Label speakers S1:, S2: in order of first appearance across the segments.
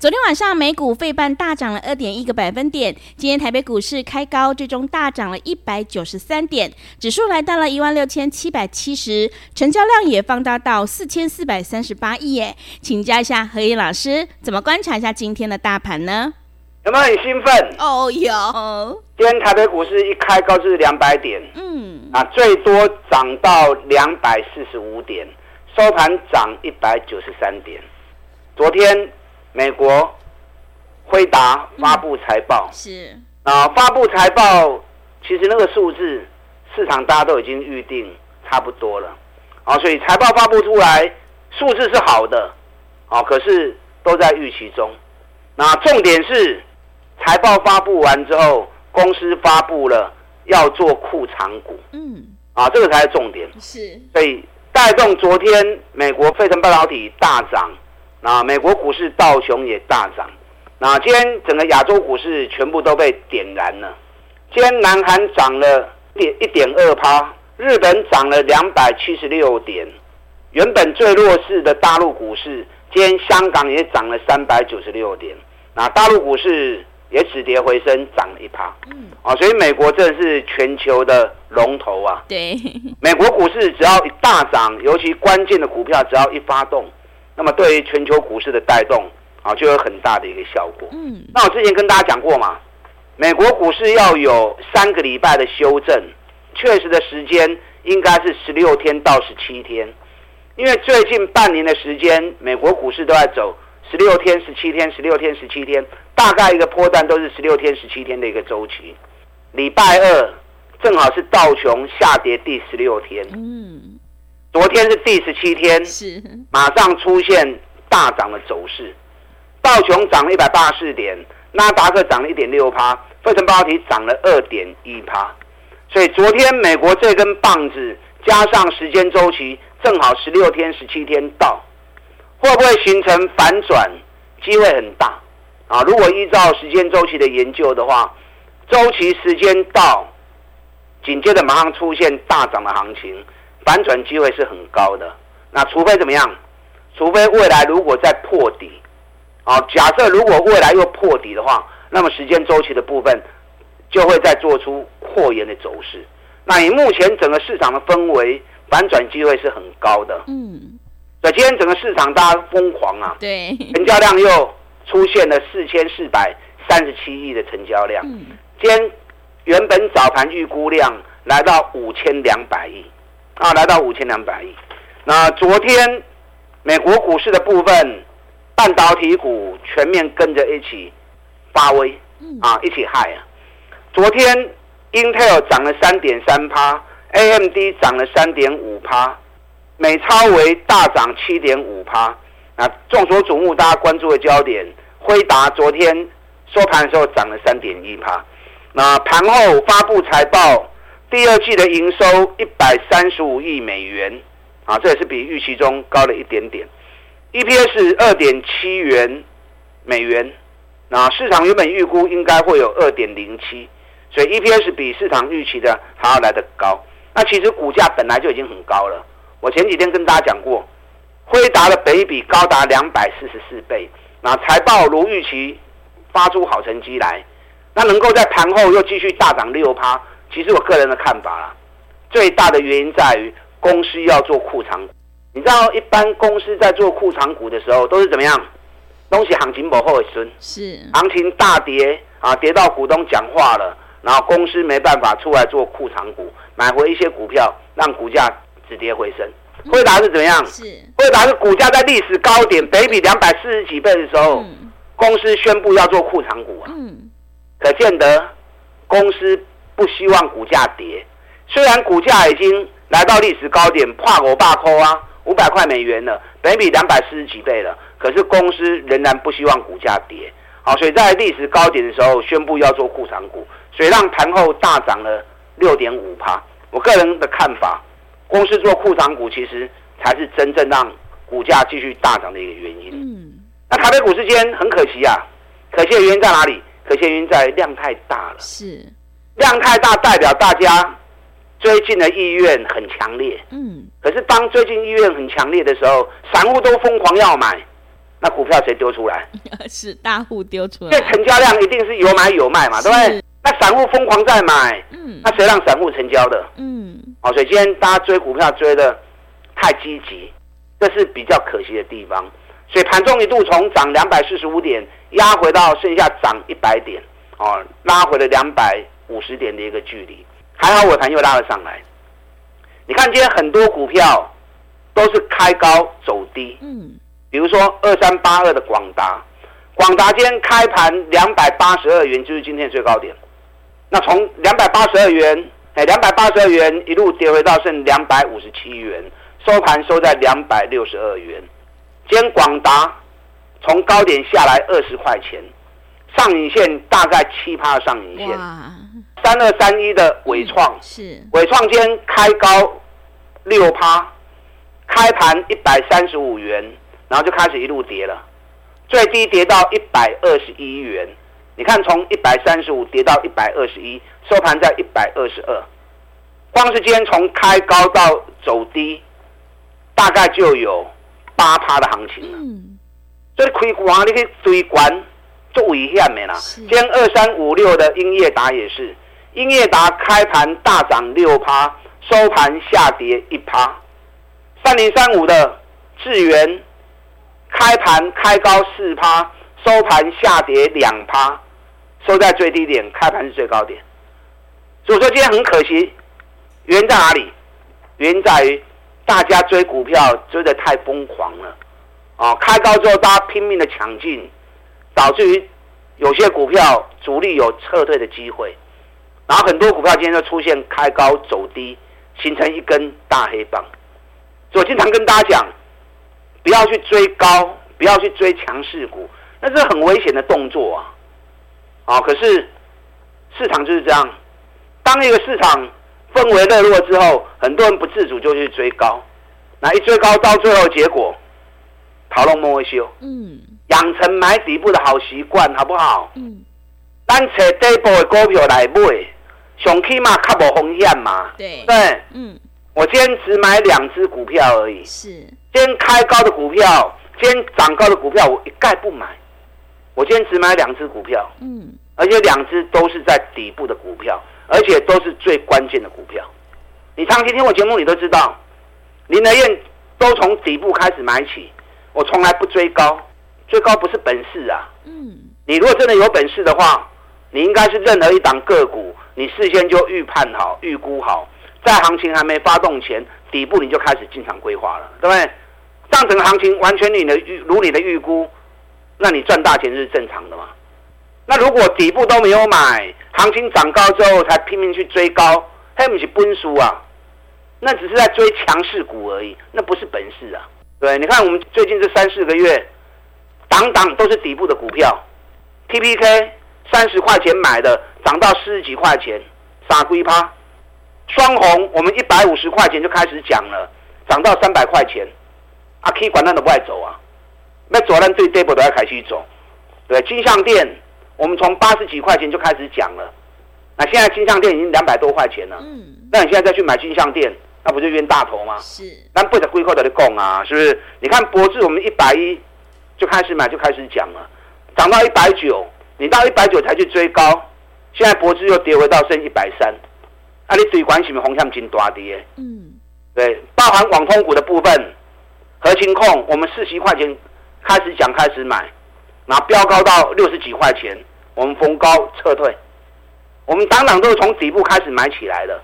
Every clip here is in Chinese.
S1: 昨天晚上美股费半大涨了二点一个百分点，今天台北股市开高，最终大涨了一百九十三点，指数来到了一万六千七百七十，成交量也放大到四千四百三十八亿耶。请教一下和彦老师，怎么观察一下今天的大盘呢？
S2: 有没有很兴奋？
S1: 哦、oh, 有。
S2: 今天台北股市一开高就是两百点，
S1: 嗯，
S2: 啊，最多涨到两百四十五点，收盘涨一百九十三点。昨天。美国辉达发布财报，
S1: 嗯、是
S2: 啊，发布财报，其实那个数字市场大家都已经预定差不多了啊，所以财报发布出来数字是好的啊，可是都在预期中。那重点是财报发布完之后，公司发布了要做库藏股，
S1: 嗯，
S2: 啊，这个才是重点。
S1: 是，
S2: 所以带动昨天美国费城半导体大涨。那美国股市道琼也大涨，那今天整个亚洲股市全部都被点燃了。今天南韩涨了点一点二趴，日本涨了两百七十六点，原本最弱势的大陆股市，今天香港也涨了三百九十六点，那大陆股市也止跌回升，涨了一趴。嗯，啊，所以美国真的是全球的龙头啊。
S1: 对，
S2: 美国股市只要一大涨，尤其关键的股票只要一发动。那么对于全球股市的带动啊，就有很大的一个效果。
S1: 嗯，
S2: 那我之前跟大家讲过嘛，美国股市要有三个礼拜的修正，确实的时间应该是十六天到十七天，因为最近半年的时间，美国股市都在走十六天、十七天、十六天、十七天，大概一个波段都是十六天、十七天的一个周期。礼拜二正好是道琼下跌第十六天。
S1: 嗯。
S2: 昨天是第十七天，
S1: 是
S2: 马上出现大涨的走势，道琼涨了一百八十四点，纳达克涨了一点六趴，费城半导体涨了二点一趴，所以昨天美国这根棒子加上时间周期正好十六天、十七天到，会不会形成反转？机会很大啊！如果依照时间周期的研究的话，周期时间到，紧接着马上出现大涨的行情。反转机会是很高的，那除非怎么样？除非未来如果再破底，啊，假设如果未来又破底的话，那么时间周期的部分就会再做出扩延的走势。那你目前整个市场的氛围，反转机会是很高的。
S1: 嗯，
S2: 所以今天整个市场大家疯狂啊，
S1: 对，
S2: 成交量又出现了四千四百三十七亿的成交量。
S1: 嗯，
S2: 今天原本早盘预估量来到五千两百亿。啊，来到五千两百亿。那昨天美国股市的部分，半导体股全面跟着一起发威，啊，一起嗨啊！昨天 Intel 涨了三点三趴，AMD 涨了三点五趴，美超为大涨七点五趴。那，众所瞩目，大家关注的焦点，辉达昨天收盘的时候涨了三点一趴。那盘后发布财报。第二季的营收一百三十五亿美元，啊，这也是比预期中高了一点点。EPS 二点七元美元，那市场原本预估应该会有二点零七，所以 EPS 比市场预期的还要来得高。那其实股价本来就已经很高了。我前几天跟大家讲过，辉达的本益比高达两百四十四倍，那财报如预期发出好成绩来，那能够在盘后又继续大涨六趴。其实我个人的看法啦，最大的原因在于公司要做库藏股。你知道，一般公司在做库藏股的时候都是怎么样？东西行情不后的时候，
S1: 是
S2: 行情大跌啊，跌到股东讲话了，然后公司没办法出来做库藏股，买回一些股票，让股价止跌回升。惠达是怎么样？
S1: 是
S2: 惠达是股价在历史高点，北比两百四十几倍的时候，公司宣布要做库藏股啊。
S1: 嗯，
S2: 可见得公司。不希望股价跌。虽然股价已经来到历史高点，跨国霸扣啊，五百块美元了，本比两百四十几倍了，可是公司仍然不希望股价跌。好，所以在历史高点的时候宣布要做库藏股，所以让盘后大涨了六点五趴。我个人的看法，公司做库藏股其实才是真正让股价继续大涨的一个原因。嗯，那台北股市间很可惜啊，可惜的原因在哪里？可惜的原因在量太大了。
S1: 是，
S2: 量太大代表大家最近的意愿很强烈。嗯，可是当最近意愿很强烈的时候，散户都疯狂要买。那股票谁丢出来？
S1: 是大户丢出来。
S2: 这成交量一定是有买有卖嘛，对不对？那散户疯狂在买，嗯，那谁让散户成交的？嗯，好，所以今天大家追股票追的太积极，这是比较可惜的地方。所以盘中一度从涨两百四十五点压回到剩下涨一百点，哦，拉回了两百五十点的一个距离。还好尾盘又拉了上来。你看今天很多股票都是开高走低，嗯。比如说二三八二的广达，广达今天开盘两百八十二元，就是今天最高点。那从两百八十二元，哎，两百八十二元一路跌回到剩两百五十七元，收盘收在两百六十二元。今天广达从高点下来二十块钱，上影线大概七趴上影线。三二三一的伟创是伟创今天开高六趴，开盘一百三十五元。然后就开始一路跌了，最低跌到一百二十一元。你看，从一百三十五跌到一百二十一，收盘在一百二十二。光是今天从开高到走低，大概就有八趴的行情了。嗯，所以开关你可以追关，做危险的啦。今天二三五六的英业达也是，英业达开盘大涨六趴，收盘下跌一趴。三零三五的智源。开盘开高四趴，收盘下跌两趴，收在最低点，开盘是最高点。所以说今天很可惜，原因在哪里？原因在于大家追股票追得太疯狂了，啊，开高之后大家拼命的抢进，导致于有些股票主力有撤退的机会，然后很多股票今天就出现开高走低，形成一根大黑棒。所以我经常跟大家讲。不要去追高，不要去追强势股，那是很危险的动作啊！啊，可是市场就是这样，当一个市场氛围热络之后，很多人不自主就去追高，那一追高到最后结果，逃龙莫维修，嗯，养成买底部的好习惯，好不好？嗯，单扯底部的股票来买，上起码较无风险嘛，对对，嗯，我今天只买两只股票而已，是。今天开高的股票，今天涨高的股票，我一概不买。我今天只买两只股票，嗯，而且两只都是在底部的股票，而且都是最关键的股票。你长期听我节目，你都知道，林德燕都从底部开始买起。我从来不追高，追高不是本事啊。嗯，你如果真的有本事的话，你应该是任何一档个股，你事先就预判好、预估好，在行情还没发动前，底部你就开始进场规划了，对不对？上层行情完全你的预如你的预估，那你赚大钱是正常的嘛？那如果底部都没有买，行情涨高之后才拼命去追高，还不是奔输啊？那只是在追强势股而已，那不是本事啊！对，你看我们最近这三四个月，档档都是底部的股票，TPK 三十块钱买的，涨到四十几块钱，傻龟趴。双红我们一百五十块钱就开始讲了，涨到三百块钱。啊，可以管它都不爱走啊，那左岸最底部都要开始走，对，金项店我们从八十几块钱就开始讲了，那现在金项店已经两百多块钱了，嗯，那你现在再去买金项店，那不就冤大头吗？是，那不得归扣的供啊，是不是？你看博智我们一百一就开始买就开始讲了，涨到一百九，你到一百九才去追高，现在博智又跌回到剩一百三，啊，你对关系咪红向金大跌？嗯，对，包含网通股的部分。核心控，我们四十块钱开始讲，开始买，然后飙高到六十几块钱，我们逢高撤退。我们档档都是从底部开始买起来的，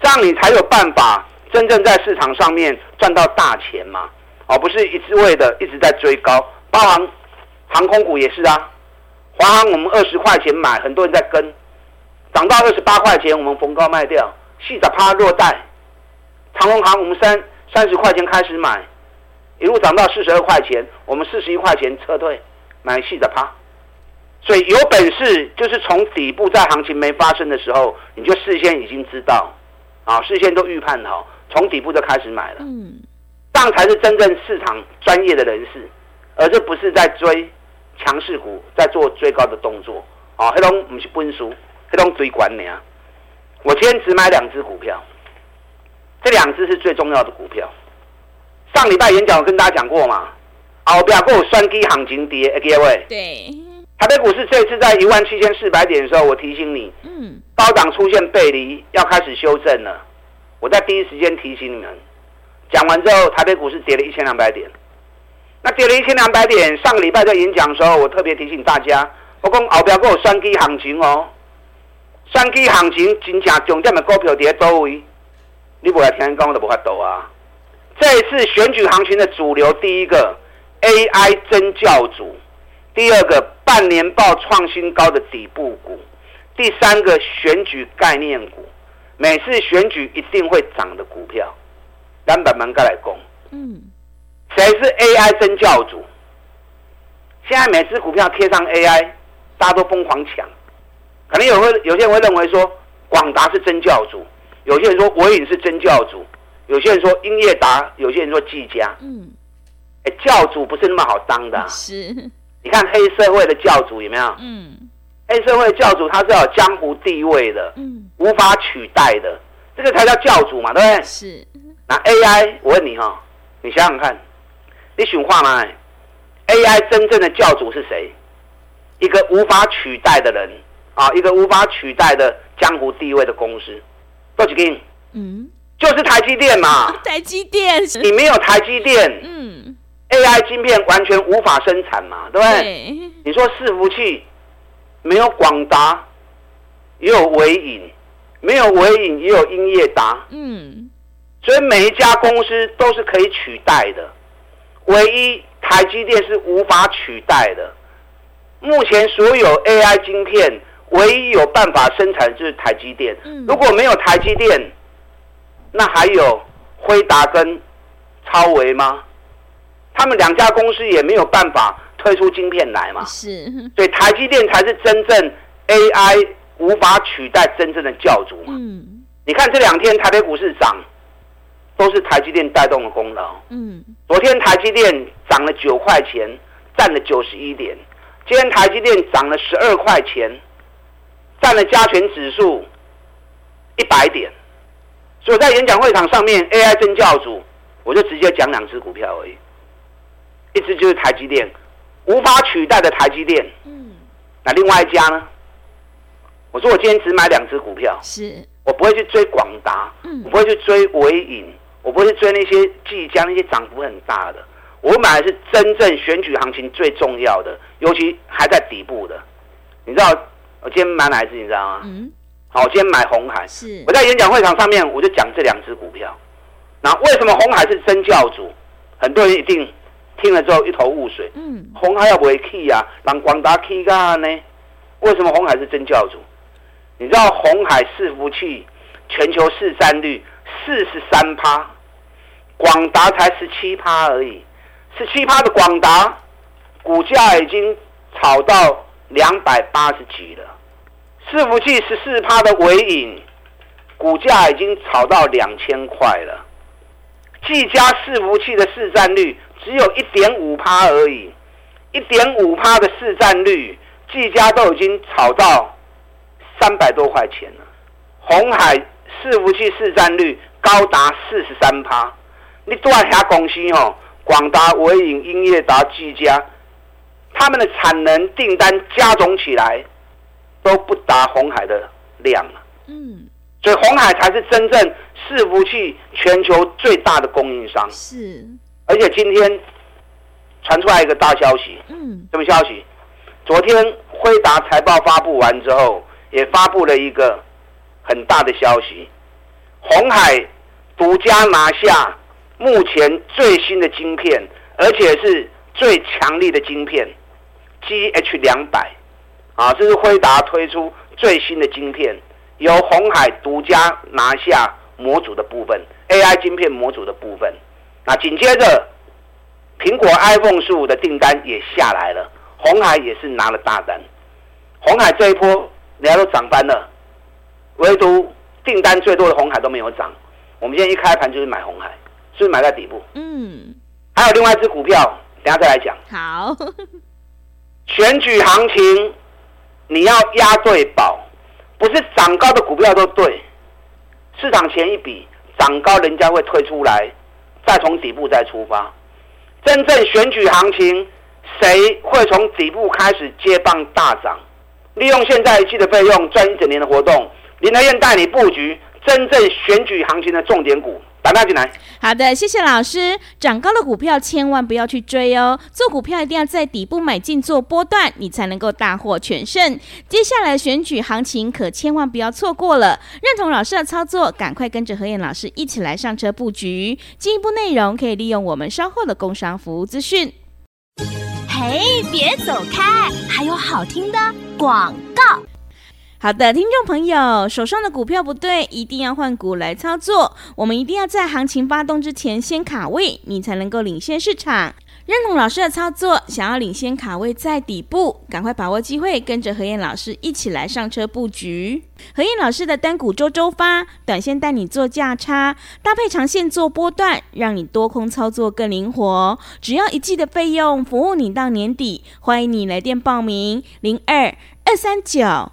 S2: 这样你才有办法真正在市场上面赚到大钱嘛，而不是一直为的一直在追高。包含航空股也是啊，华航我们二十块钱买，很多人在跟，涨到二十八块钱，我们逢高卖掉，细仔趴落袋。长隆行我们三三十块钱开始买，一路涨到四十二块钱，我们四十一块钱撤退，买细仔趴。所以有本事就是从底部在行情没发生的时候，你就事先已经知道，啊，事先都预判好，从底部就开始买了。嗯，这样才是真正市场专业的人士，而这不是在追强势股，在做最高的动作。啊，黑龙不是分输，黑龙追管你啊。我今天只买两只股票。这两只是最重要的股票。上礼拜演讲我跟大家讲过嘛，后边还有双击行情跌，各位。
S1: 对。
S2: 台北股市这次在一万七千四百点的时候，我提醒你，嗯，高档出现背离，要开始修正了。我在第一时间提醒你们。讲完之后，台北股市跌了一千两百点。那跌了一千两百点，上个礼拜在演讲的时候，我特别提醒大家，我讲后边还有双击行情哦，双击行情真正重点的股票跌多位。你不来听讲，我都不发抖啊！这一次选举行情的主流，第一个 AI 真教主，第二个半年报创新高的底部股，第三个选举概念股，每次选举一定会涨的股票，两百门该来攻。嗯，谁是 AI 真教主？现在每只股票贴上 AI，大家都疯狂抢，可能有会有些人会认为说，广达是真教主。有些人说伟影是真教主，有些人说英业达，有些人说技嘉。嗯，哎，教主不是那么好当的。
S1: 是，
S2: 你看黑社会的教主有没有？嗯，黑社会的教主他是有江湖地位的，嗯，无法取代的，这个才叫教主嘛，对不对？
S1: 是。
S2: 那 AI，我问你哈，你想想看，你选话吗？AI 真正的教主是谁？一个无法取代的人啊，一个无法取代的江湖地位的公司。多几根？嗯，就是台积电嘛。
S1: 台积电，
S2: 你没有台积电，嗯，AI 晶片完全无法生产嘛，对不对？对。你说伺服器没有广达，也有微影，没有微影也有英业达，嗯，所以每一家公司都是可以取代的，唯一台积电是无法取代的。目前所有 AI 晶片。唯一有办法生产的就是台积电。如果没有台积电，那还有辉达跟超微吗？他们两家公司也没有办法推出晶片来嘛。是，所以台积电才是真正 AI 无法取代真正的教主嘛。嗯，你看这两天台北股市涨，都是台积电带动的功劳。嗯，昨天台积电涨了九块钱，占了九十一点。今天台积电涨了十二块钱。占了加权指数一百点，所以在演讲会场上面，AI 真教主，我就直接讲两只股票而已，一只就是台积电，无法取代的台积电。嗯，那另外一家呢？我说我今天只买两只股票，是我不会去追广达，嗯，我不会去追纬颖，我不会去追那些技嘉那些涨幅很大的，我买的是真正选举行情最重要的，尤其还在底部的，你知道？我今天买哪一只，你知道吗？嗯。好，我今天买红海。是。我在演讲会场上面，我就讲这两只股票。那为什么红海是真教主？很多人一定听了之后一头雾水。嗯。红海要不会 key 啊？让广达 key 干呢？为什么红海是真教主？你知道红海伺服器全球市占率四十三趴，广达才十七趴而已。十七趴的广达股价已经炒到两百八十几了。伺服器十四趴的纬颖，股价已经炒到两千块了。技嘉伺服器的市占率只有一点五趴而已，一点五趴的市占率，技嘉都已经炒到三百多块钱了。红海伺服器市占率高达四十三趴，你多少家公司哦？广达、纬颖、英业达、技嘉，他们的产能订单加总起来。都不达红海的量了，嗯，所以红海才是真正伺服器全球最大的供应商。是，而且今天传出来一个大消息，嗯，什么消息？昨天辉达财报发布完之后，也发布了一个很大的消息，红海独家拿下目前最新的晶片，而且是最强力的晶片，GH 两百。啊，这是辉达推出最新的晶片，由红海独家拿下模组的部分，AI 晶片模组的部分。那紧接着，苹果 iPhone 十五的订单也下来了，红海也是拿了大单。红海这一波，人家都涨翻了，唯独订单最多的红海都没有涨。我们今天一开盘就是买红海，是不是买在底部？嗯。还有另外一只股票，等下再来讲。
S1: 好。
S2: 选举行情，你要押对宝，不是涨高的股票都对。市场前一笔涨高，人家会退出来，再从底部再出发。真正选举行情，谁会从底部开始接棒大涨？利用现在一季的费用赚一整年的活动，林德燕带你布局真正选举行情的重点股。打大进来。
S1: 好的，谢谢老师。涨高的股票千万不要去追哦，做股票一定要在底部买进做波段，你才能够大获全胜。接下来选举行情可千万不要错过了。认同老师的操作，赶快跟着何燕老师一起来上车布局。进一步内容可以利用我们稍后的工商服务资讯。
S3: 嘿，别走开，还有好听的广告。
S1: 好的，听众朋友，手上的股票不对，一定要换股来操作。我们一定要在行情发动之前先卡位，你才能够领先市场。认同老师的操作，想要领先卡位在底部，赶快把握机会，跟着何燕老师一起来上车布局。何燕老师的单股周周发，短线带你做价差，搭配长线做波段，让你多空操作更灵活。只要一季的费用，服务你到年底。欢迎你来电报名：零二二三九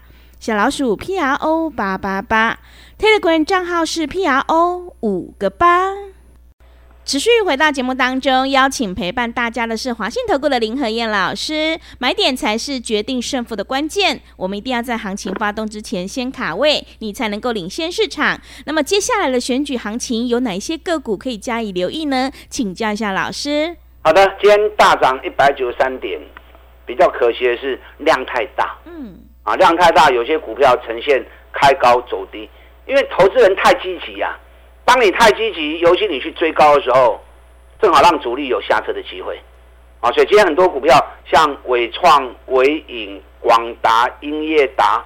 S1: 小老鼠 P R O 八八八。Telegram 账号是 P R O 五个八。持续回到节目当中，邀请陪伴大家的是华信投顾的林和燕老师。买点才是决定胜负的关键，我们一定要在行情发动之前先卡位，你才能够领先市场。那么接下来的选举行情有哪一些个股可以加以留意呢？请教一下老师。
S2: 好的，今天大涨一百九十三点，比较可惜的是量太大。嗯，啊，量太大，有些股票呈现开高走低，因为投资人太积极呀。当你太积极，尤其你去追高的时候，正好让主力有下车的机会，啊，所以今天很多股票像伟创、纬颖、广达、英业达，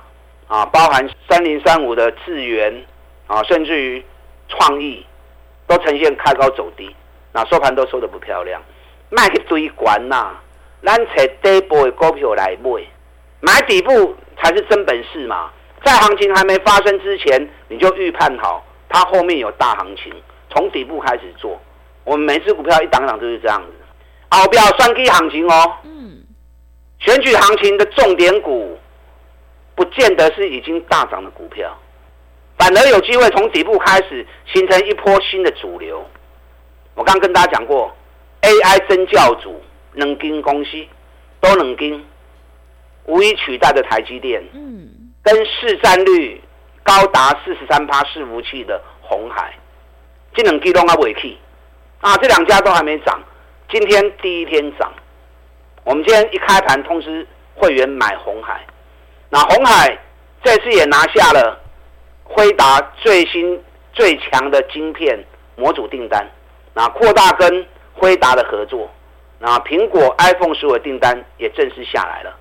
S2: 啊，包含三零三五的智源，啊，甚至于创意，都呈现开高走低，那收盘都收得不漂亮，卖去追关呐，咱找底部的股票来买，买底部才是真本事嘛，在行情还没发生之前，你就预判好。它后面有大行情，从底部开始做。我们每只股票一档档都是这样子。后边算计行情哦。嗯。选举行情的重点股，不见得是已经大涨的股票，反而有机会从底部开始形成一波新的主流。我刚跟大家讲过，AI 真教主能跟公司都能跟，无以取代的台积电。嗯。跟市占率。高达四十三趴伺服器的红海，这两家都还没涨，今天第一天涨。我们今天一开盘通知会员买红海，那红海这次也拿下了辉达最新最强的晶片模组订单，那扩大跟辉达的合作，那苹果 iPhone 十五的订单也正式下来了。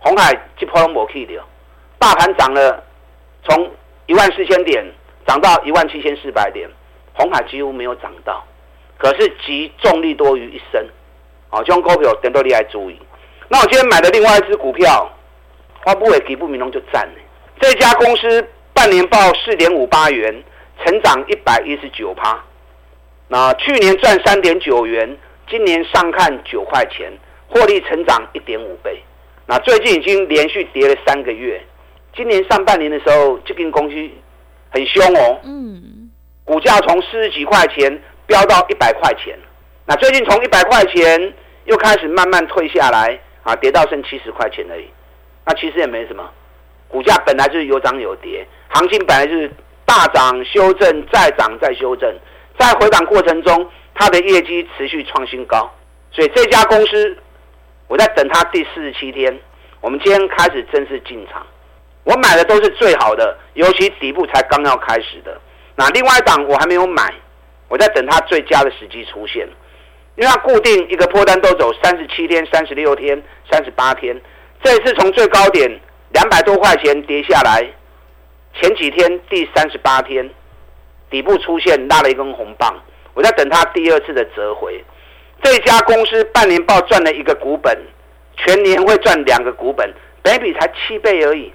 S2: 红海这波都没去的，大盘涨了，从一万四千点涨到一万七千四百点，红海几乎没有涨到，可是集重力多于一身，啊，这种股票点都你来注意。那我今天买的另外一只股票，发布会给不明龙就赞了。这家公司半年报四点五八元，成长一百一十九趴。那去年赚三点九元，今年上看九块钱，获利成长一点五倍。那最近已经连续跌了三个月。今年上半年的时候，这间公司很凶哦。嗯，股价从四十几块钱飙到一百块钱，那最近从一百块钱又开始慢慢退下来，啊，跌到剩七十块钱而已。那其实也没什么，股价本来就是有涨有跌，行情本来就是大涨修正再涨再修正，在回档过程中，它的业绩持续创新高，所以这家公司我在等它第四十七天，我们今天开始正式进场。我买的都是最好的，尤其底部才刚要开始的。那另外一档我还没有买，我在等它最佳的时机出现。因为它固定一个破单都走三十七天、三十六天、三十八天，这一次从最高点两百多块钱跌下来，前几天第三十八天底部出现拉了一根红棒，我在等它第二次的折回。这家公司半年报赚了一个股本，全年会赚两个股本，本比才七倍而已。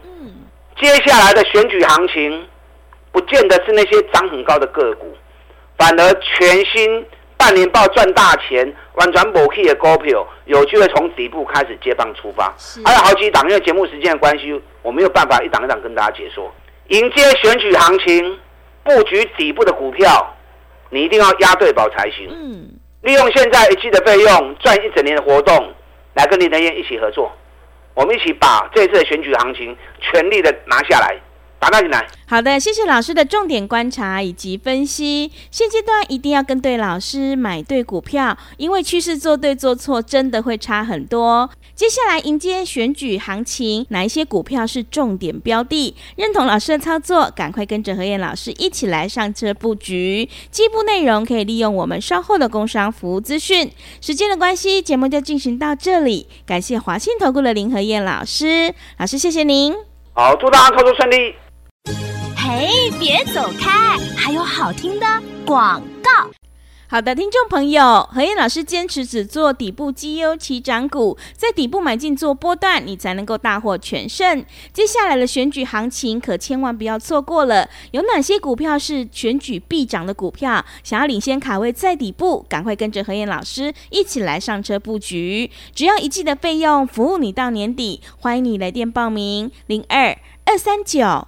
S2: 接下来的选举行情，不见得是那些涨很高的个股，反而全新半年报赚大钱、完全没起的股票，有机会从底部开始接棒出发。还有好几档，因为节目时间的关系，我没有办法一档一档跟大家解说。迎接选举行情，布局底部的股票，你一定要押对宝才行。嗯，利用现在一季的费用赚一整年的活动，来跟林德燕一起合作。我们一起把这次的选举行情全力的拿下来。打大进来。
S1: 好的，谢谢老师的重点观察以及分析。现阶段一定要跟对老师，买对股票，因为趋势做对做错真的会差很多。接下来迎接选举行情，哪一些股票是重点标的？认同老师的操作，赶快跟着何燕老师一起来上车布局。进一步内容可以利用我们稍后的工商服务资讯。时间的关系，节目就进行到这里。感谢华信投顾的林和燕老师，老师谢谢您。
S2: 好，祝大家操作顺利。
S3: 嘿，别走开！还有好听的广告。
S1: 好的，听众朋友，何燕老师坚持只做底部绩优起涨股，在底部买进做波段，你才能够大获全胜。接下来的选举行情可千万不要错过了。有哪些股票是选举必涨的股票？想要领先卡位在底部，赶快跟着何燕老师一起来上车布局。只要一季的费用，服务你到年底。欢迎你来电报名：零二二三九